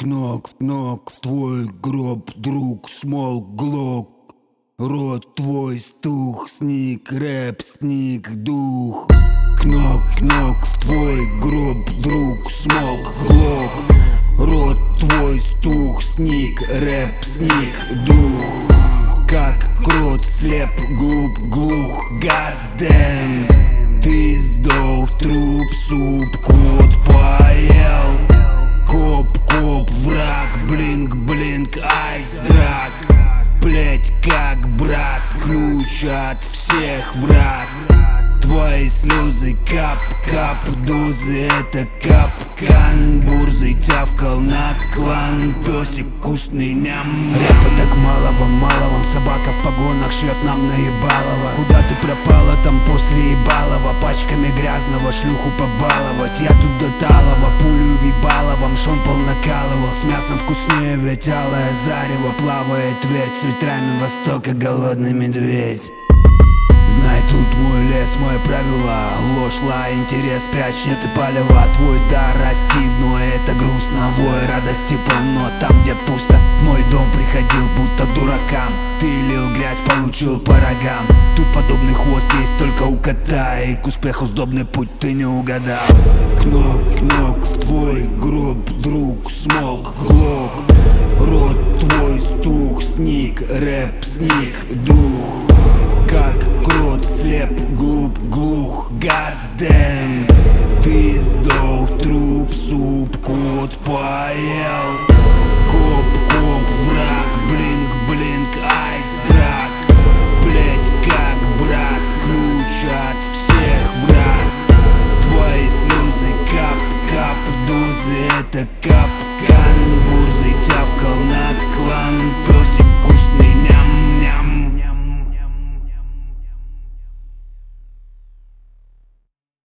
Кнок, кнок, твой гроб, друг, смол, глок Рот твой стух, сник, рэп, сник, дух. Кнок, кнок, твой гроб, друг, смолк, глок Рот твой стух, сник, рэп, сник, дух. Как крот, слеп, глуп, глух, гаддем Ты сдох, труп, суп, кот айс, драк Плеть как брат, ключ от всех враг Твои слезы кап, кап, дозы Это капкан, бурзой тявкал на клан. Песик вкусный ням Рэпа так малого, малого Собака в погонах шлет нам наебалово. Куда после ебалова Пачками грязного шлюху побаловать. Я тут до талого, пулю вибаловом Шомпол накалывал, с мясом вкуснее Ведь алое зарево плавает ведь С ветрами востока голодный медведь. Знай, тут мой лес, мои правила. Ложь, лай, интерес, прячь, нет и палева. Твой дар расти, но это грустно. Вой, радости полно, там где пусто Мой дом приходил, будто дуракам. Ты лил грязь, получил по рогам. Тут подобный хвост есть только у кота. И к успеху сдобный путь ты не угадал. Кнок, кнок, в твой гроб, друг, смог, глок. Рот твой стух, сник, рэп, сник, дух. Как крот, слеп, глуп, глух, гаддем Ты Бузы это капкан. Бурзы тявкал на клан.